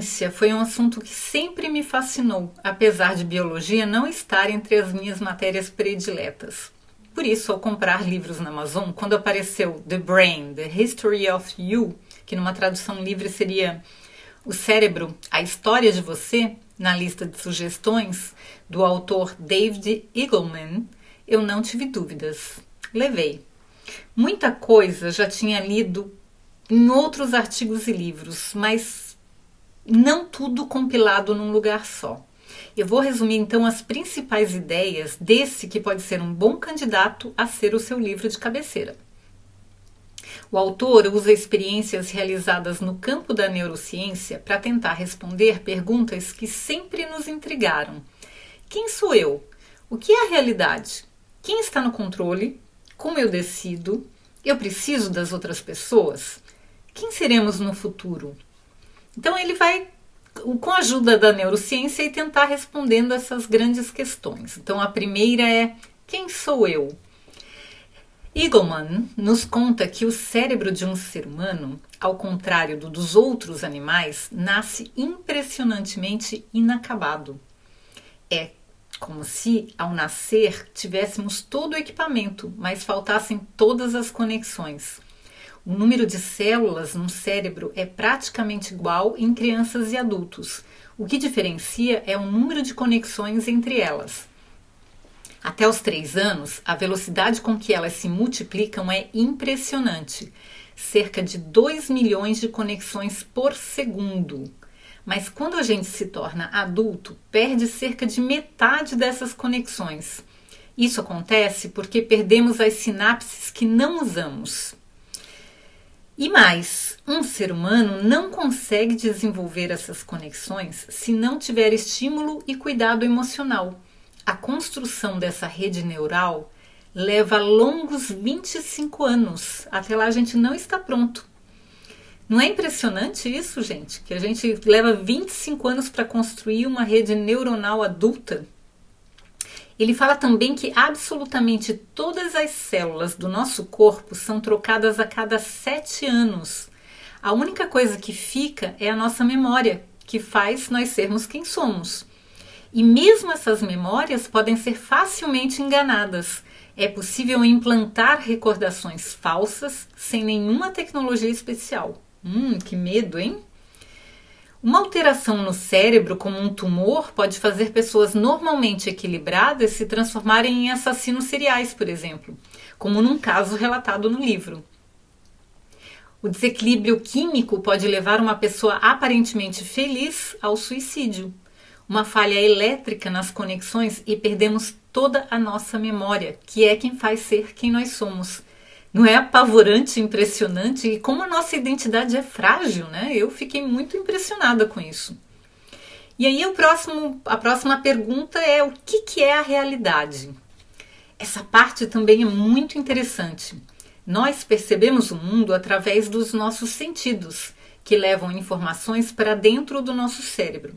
Neurociência foi um assunto que sempre me fascinou, apesar de biologia não estar entre as minhas matérias prediletas. Por isso, ao comprar livros na Amazon, quando apareceu The Brain, The History of You, que numa tradução livre seria O Cérebro, a História de Você, na lista de sugestões do autor David Eagleman, eu não tive dúvidas. Levei. Muita coisa já tinha lido em outros artigos e livros, mas não tudo compilado num lugar só. Eu vou resumir então as principais ideias desse que pode ser um bom candidato a ser o seu livro de cabeceira. O autor usa experiências realizadas no campo da neurociência para tentar responder perguntas que sempre nos intrigaram. Quem sou eu? O que é a realidade? Quem está no controle? Como eu decido? Eu preciso das outras pessoas? Quem seremos no futuro? Então ele vai com a ajuda da neurociência e tentar respondendo essas grandes questões. Então a primeira é quem sou eu? Eagleman nos conta que o cérebro de um ser humano, ao contrário do dos outros animais, nasce impressionantemente inacabado. É como se, ao nascer, tivéssemos todo o equipamento, mas faltassem todas as conexões. O número de células no cérebro é praticamente igual em crianças e adultos. O que diferencia é o número de conexões entre elas. Até os 3 anos, a velocidade com que elas se multiplicam é impressionante cerca de 2 milhões de conexões por segundo. Mas quando a gente se torna adulto, perde cerca de metade dessas conexões. Isso acontece porque perdemos as sinapses que não usamos. E mais, um ser humano não consegue desenvolver essas conexões se não tiver estímulo e cuidado emocional. A construção dessa rede neural leva longos 25 anos. Até lá a gente não está pronto. Não é impressionante isso, gente? Que a gente leva 25 anos para construir uma rede neuronal adulta? Ele fala também que absolutamente todas as células do nosso corpo são trocadas a cada sete anos. A única coisa que fica é a nossa memória, que faz nós sermos quem somos. E mesmo essas memórias podem ser facilmente enganadas. É possível implantar recordações falsas sem nenhuma tecnologia especial. Hum, que medo, hein? Uma alteração no cérebro, como um tumor, pode fazer pessoas normalmente equilibradas se transformarem em assassinos seriais, por exemplo, como num caso relatado no livro. O desequilíbrio químico pode levar uma pessoa aparentemente feliz ao suicídio. Uma falha elétrica nas conexões e perdemos toda a nossa memória, que é quem faz ser quem nós somos. Não é apavorante, impressionante? E como a nossa identidade é frágil, né? Eu fiquei muito impressionada com isso. E aí o próximo, a próxima pergunta é o que, que é a realidade? Essa parte também é muito interessante. Nós percebemos o mundo através dos nossos sentidos, que levam informações para dentro do nosso cérebro.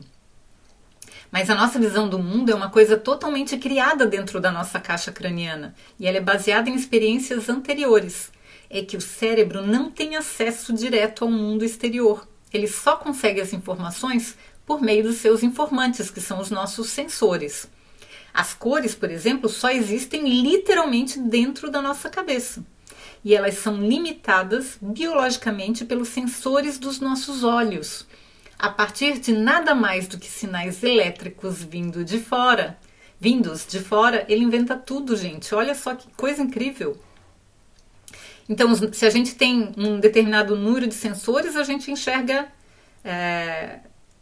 Mas a nossa visão do mundo é uma coisa totalmente criada dentro da nossa caixa craniana e ela é baseada em experiências anteriores. É que o cérebro não tem acesso direto ao mundo exterior. Ele só consegue as informações por meio dos seus informantes, que são os nossos sensores. As cores, por exemplo, só existem literalmente dentro da nossa cabeça. E elas são limitadas biologicamente pelos sensores dos nossos olhos a partir de nada mais do que sinais elétricos vindo de fora, vindos de fora, ele inventa tudo, gente. Olha só que coisa incrível. Então, se a gente tem um determinado número de sensores, a gente enxerga é,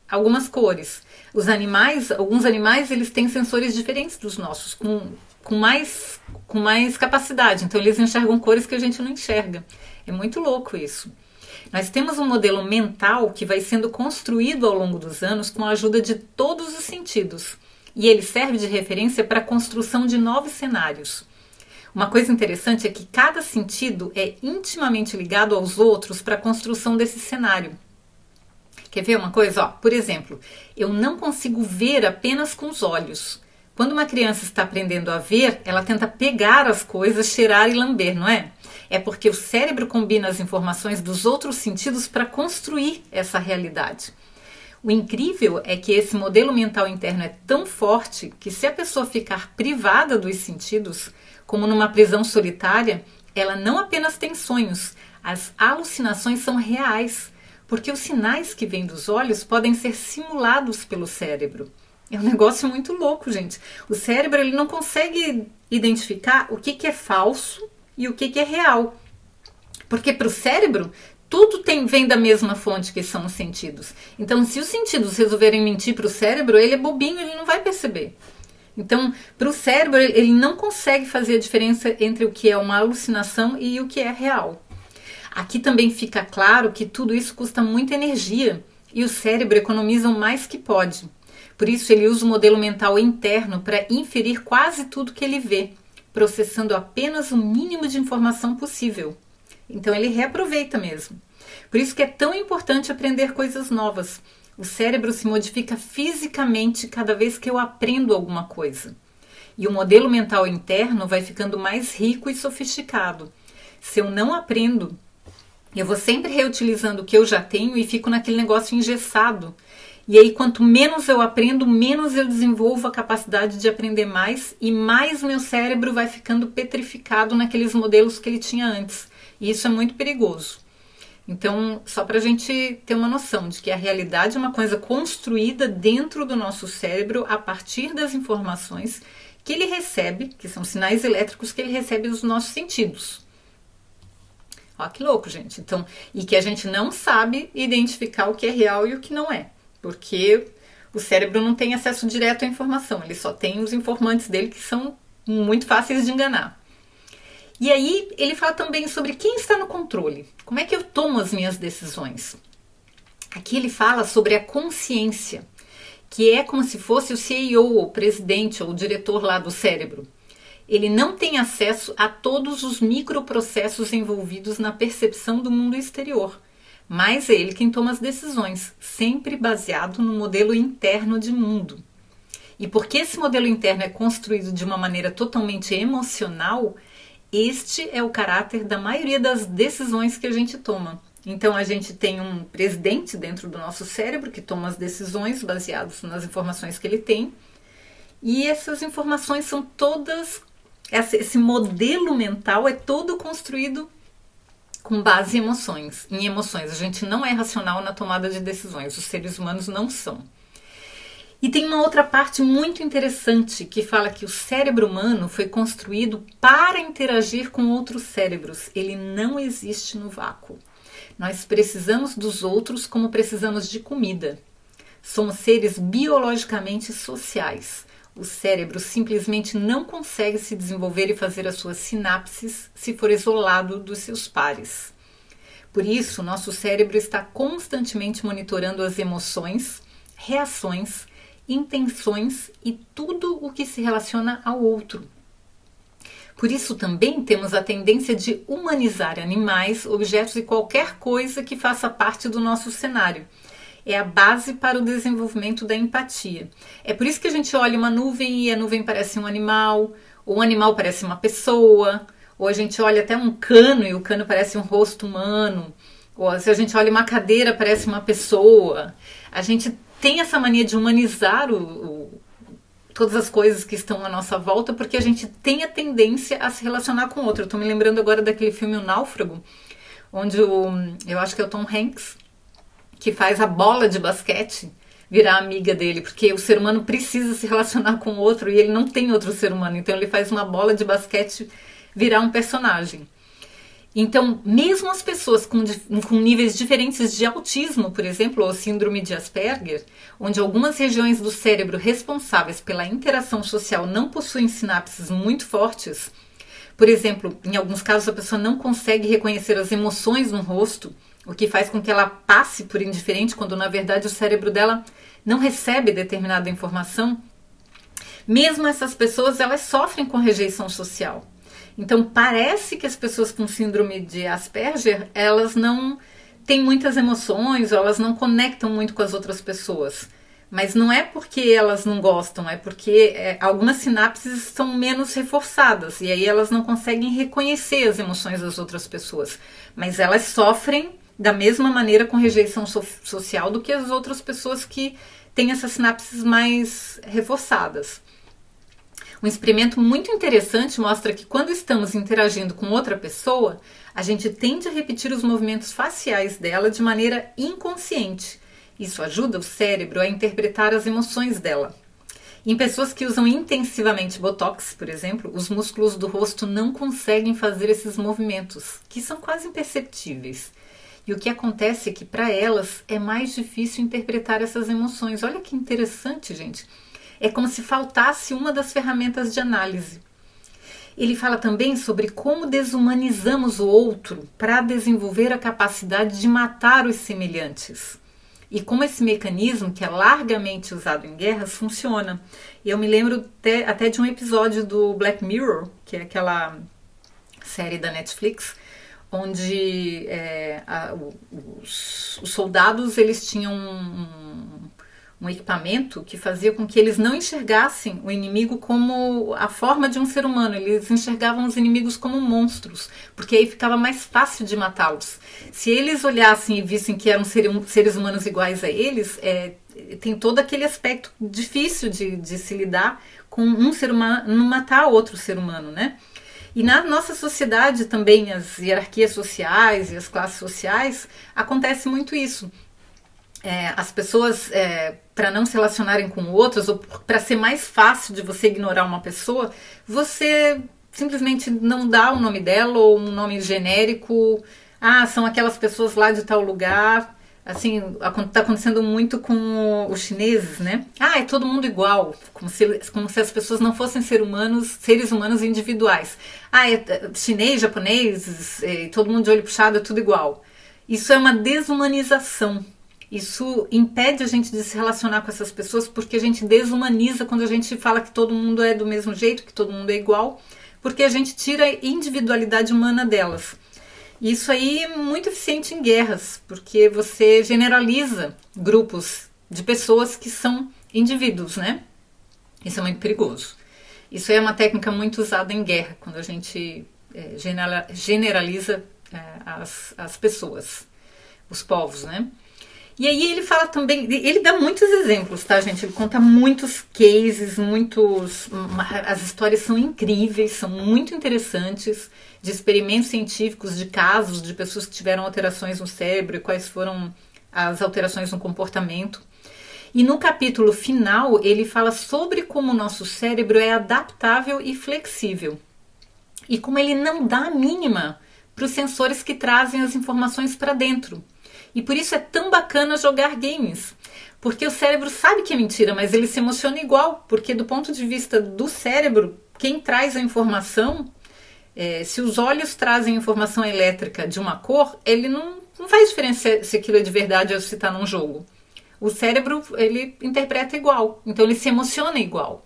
algumas cores. Os animais, alguns animais, eles têm sensores diferentes dos nossos, com, com, mais, com mais capacidade. Então, eles enxergam cores que a gente não enxerga. É muito louco isso. Nós temos um modelo mental que vai sendo construído ao longo dos anos com a ajuda de todos os sentidos. e ele serve de referência para a construção de novos cenários. Uma coisa interessante é que cada sentido é intimamente ligado aos outros para a construção desse cenário. Quer ver uma coisa? Ó, por exemplo, eu não consigo ver apenas com os olhos. Quando uma criança está aprendendo a ver, ela tenta pegar as coisas, cheirar e lamber, não é? É porque o cérebro combina as informações dos outros sentidos para construir essa realidade. O incrível é que esse modelo mental interno é tão forte que, se a pessoa ficar privada dos sentidos, como numa prisão solitária, ela não apenas tem sonhos, as alucinações são reais, porque os sinais que vêm dos olhos podem ser simulados pelo cérebro. É um negócio muito louco, gente. O cérebro ele não consegue identificar o que, que é falso e o que, que é real. Porque para o cérebro, tudo tem, vem da mesma fonte que são os sentidos. Então, se os sentidos resolverem mentir para o cérebro, ele é bobinho, ele não vai perceber. Então, para o cérebro, ele não consegue fazer a diferença entre o que é uma alucinação e o que é real. Aqui também fica claro que tudo isso custa muita energia e o cérebro economiza o mais que pode. Por isso, ele usa o modelo mental interno para inferir quase tudo que ele vê, processando apenas o mínimo de informação possível. Então, ele reaproveita mesmo. Por isso que é tão importante aprender coisas novas o cérebro se modifica fisicamente cada vez que eu aprendo alguma coisa. E o modelo mental interno vai ficando mais rico e sofisticado. Se eu não aprendo, eu vou sempre reutilizando o que eu já tenho e fico naquele negócio engessado. E aí, quanto menos eu aprendo, menos eu desenvolvo a capacidade de aprender mais e mais meu cérebro vai ficando petrificado naqueles modelos que ele tinha antes. E isso é muito perigoso. Então, só para a gente ter uma noção de que a realidade é uma coisa construída dentro do nosso cérebro a partir das informações que ele recebe, que são sinais elétricos que ele recebe dos nossos sentidos. Ó, que louco, gente. Então, e que a gente não sabe identificar o que é real e o que não é, porque o cérebro não tem acesso direto à informação, ele só tem os informantes dele que são muito fáceis de enganar. E aí ele fala também sobre quem está no controle. Como é que eu tomo as minhas decisões? Aqui ele fala sobre a consciência, que é como se fosse o CEO, o presidente ou o diretor lá do cérebro. Ele não tem acesso a todos os microprocessos envolvidos na percepção do mundo exterior, mas é ele quem toma as decisões, sempre baseado no modelo interno de mundo. E porque esse modelo interno é construído de uma maneira totalmente emocional, este é o caráter da maioria das decisões que a gente toma. Então a gente tem um presidente dentro do nosso cérebro que toma as decisões baseadas nas informações que ele tem. E essas informações são todas esse modelo mental é todo construído com base em emoções, em emoções. A gente não é racional na tomada de decisões, os seres humanos não são. E tem uma outra parte muito interessante que fala que o cérebro humano foi construído para interagir com outros cérebros. Ele não existe no vácuo. Nós precisamos dos outros como precisamos de comida. Somos seres biologicamente sociais. O cérebro simplesmente não consegue se desenvolver e fazer as suas sinapses se for isolado dos seus pares. Por isso, nosso cérebro está constantemente monitorando as emoções, reações intenções e tudo o que se relaciona ao outro. Por isso também temos a tendência de humanizar animais, objetos e qualquer coisa que faça parte do nosso cenário. É a base para o desenvolvimento da empatia. É por isso que a gente olha uma nuvem e a nuvem parece um animal, ou um animal parece uma pessoa, ou a gente olha até um cano e o cano parece um rosto humano, ou se a gente olha uma cadeira parece uma pessoa. A gente tem essa mania de humanizar o, o, todas as coisas que estão à nossa volta, porque a gente tem a tendência a se relacionar com o outro. Eu me lembrando agora daquele filme O Náufrago, onde o, eu acho que é o Tom Hanks, que faz a bola de basquete virar amiga dele, porque o ser humano precisa se relacionar com o outro e ele não tem outro ser humano, então ele faz uma bola de basquete virar um personagem. Então, mesmo as pessoas com, com, níveis diferentes de autismo, por exemplo, ou síndrome de Asperger, onde algumas regiões do cérebro responsáveis pela interação social não possuem sinapses muito fortes, por exemplo, em alguns casos a pessoa não consegue reconhecer as emoções no rosto, o que faz com que ela passe por indiferente quando na verdade o cérebro dela não recebe determinada informação. Mesmo essas pessoas, elas sofrem com rejeição social. Então parece que as pessoas com síndrome de Asperger, elas não têm muitas emoções, elas não conectam muito com as outras pessoas. Mas não é porque elas não gostam, é porque é, algumas sinapses são menos reforçadas e aí elas não conseguem reconhecer as emoções das outras pessoas. Mas elas sofrem da mesma maneira com rejeição so social do que as outras pessoas que têm essas sinapses mais reforçadas. Um experimento muito interessante mostra que quando estamos interagindo com outra pessoa, a gente tende a repetir os movimentos faciais dela de maneira inconsciente. Isso ajuda o cérebro a interpretar as emoções dela. Em pessoas que usam intensivamente botox, por exemplo, os músculos do rosto não conseguem fazer esses movimentos, que são quase imperceptíveis. E o que acontece é que para elas é mais difícil interpretar essas emoções. Olha que interessante, gente. É como se faltasse uma das ferramentas de análise. Ele fala também sobre como desumanizamos o outro para desenvolver a capacidade de matar os semelhantes. E como esse mecanismo, que é largamente usado em guerras, funciona. Eu me lembro até, até de um episódio do Black Mirror, que é aquela série da Netflix, onde é, a, os, os, soldados eles tinham um, um, equipamento que fazia com que eles não enxergassem o inimigo como a forma de um ser humano, eles enxergavam os inimigos como monstros, porque aí ficava mais fácil de matá-los. Se eles olhassem e vissem que eram seres humanos iguais a eles, é, tem todo aquele aspecto difícil de, de se lidar com um ser humano não matar outro ser humano, né? E na nossa sociedade também, as hierarquias sociais e as classes sociais, acontece muito isso. É, as pessoas, é, para não se relacionarem com outras, ou para ser mais fácil de você ignorar uma pessoa, você simplesmente não dá o nome dela ou um nome genérico. Ah, são aquelas pessoas lá de tal lugar assim, está acontecendo muito com os chineses, né? Ah, é todo mundo igual, como se, como se as pessoas não fossem ser humanos, seres humanos individuais. Ah, é, é chinês, japonês, é, todo mundo de olho puxado, é tudo igual. Isso é uma desumanização. Isso impede a gente de se relacionar com essas pessoas porque a gente desumaniza quando a gente fala que todo mundo é do mesmo jeito, que todo mundo é igual, porque a gente tira a individualidade humana delas. Isso aí é muito eficiente em guerras, porque você generaliza grupos de pessoas que são indivíduos, né? Isso é muito perigoso. Isso é uma técnica muito usada em guerra, quando a gente é, generaliza é, as, as pessoas, os povos, né? E aí ele fala também, ele dá muitos exemplos, tá, gente? Ele conta muitos cases, muitos. As histórias são incríveis, são muito interessantes de experimentos científicos, de casos de pessoas que tiveram alterações no cérebro e quais foram as alterações no comportamento. E no capítulo final, ele fala sobre como o nosso cérebro é adaptável e flexível. E como ele não dá a mínima para os sensores que trazem as informações para dentro. E por isso é tão bacana jogar games. Porque o cérebro sabe que é mentira, mas ele se emociona igual. Porque, do ponto de vista do cérebro, quem traz a informação é, se os olhos trazem informação elétrica de uma cor, ele não, não faz diferença se aquilo é de verdade ou se está num jogo. O cérebro ele interpreta igual, então ele se emociona igual.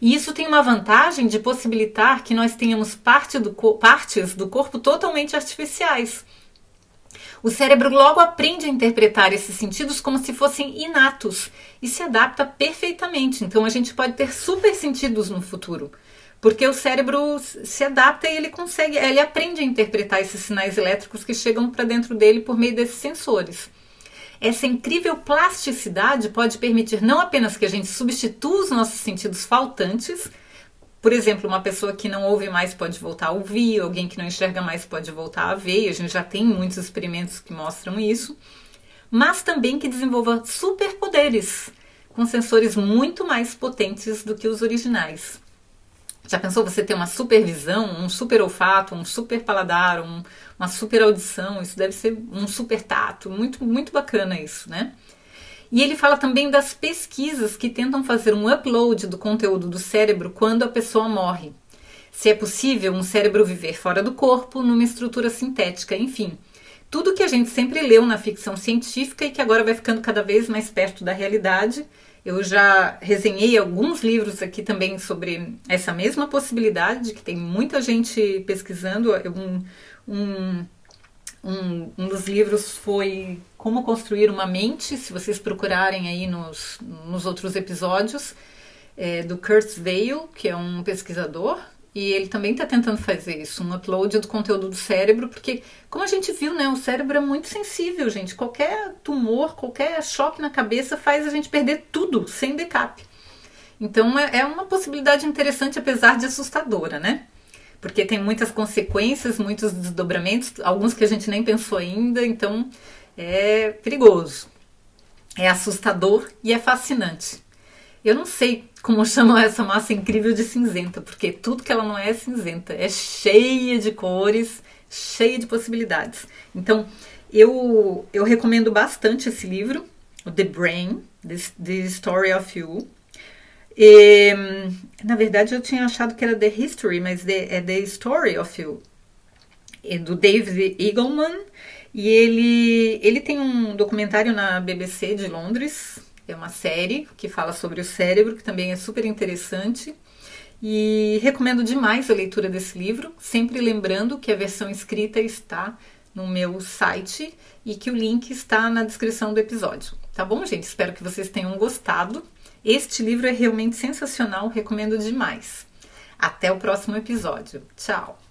E isso tem uma vantagem de possibilitar que nós tenhamos parte do partes do corpo totalmente artificiais. O cérebro logo aprende a interpretar esses sentidos como se fossem inatos e se adapta perfeitamente. Então a gente pode ter super sentidos no futuro. Porque o cérebro se adapta e ele consegue, ele aprende a interpretar esses sinais elétricos que chegam para dentro dele por meio desses sensores. Essa incrível plasticidade pode permitir não apenas que a gente substitua os nossos sentidos faltantes, por exemplo, uma pessoa que não ouve mais pode voltar a ouvir, alguém que não enxerga mais pode voltar a ver, e a gente já tem muitos experimentos que mostram isso, mas também que desenvolva superpoderes com sensores muito mais potentes do que os originais. Já pensou você ter uma super visão, um super olfato, um super paladar, um, uma super audição? Isso deve ser um super tato. Muito, muito bacana isso, né? E ele fala também das pesquisas que tentam fazer um upload do conteúdo do cérebro quando a pessoa morre. Se é possível um cérebro viver fora do corpo, numa estrutura sintética, enfim. Tudo que a gente sempre leu na ficção científica e que agora vai ficando cada vez mais perto da realidade Eu já resenhei alguns livros aqui também sobre essa mesma possibilidade, que tem muita gente pesquisando. Um, um, um, um dos livros foi Como Construir uma Mente, se vocês procurarem aí nos, nos outros episódios, é, do Kurt Weill, que é um pesquisador, e ele também está tentando fazer isso, um upload do conteúdo do cérebro, porque, como a gente viu, né, o cérebro é muito sensível, gente. Qualquer tumor, qualquer choque na cabeça faz a gente perder tudo sem backup. Então é, é uma possibilidade interessante, apesar de assustadora, né? Porque tem muitas consequências, muitos desdobramentos, alguns que a gente nem pensou ainda, então é perigoso. É assustador e é fascinante. Eu não sei como chamam essa massa incrível de cinzenta, porque tudo que ela não é, é cinzenta, é cheia de cores, cheia de possibilidades. Então, eu, eu recomendo bastante esse livro, The Brain, The, Story of You. E, na verdade, eu tinha achado que era The History, mas é The Story of You, é do David Eagleman. E ele, ele tem um documentário na BBC de Londres, é uma série que fala sobre o cérebro, que também é super interessante. E recomendo demais a leitura desse livro, sempre lembrando que a versão escrita está no meu site e que o link está na descrição do episódio. Tá bom, gente? Espero que vocês tenham gostado. Este livro é realmente sensacional, recomendo demais. Até o próximo episódio. Tchau!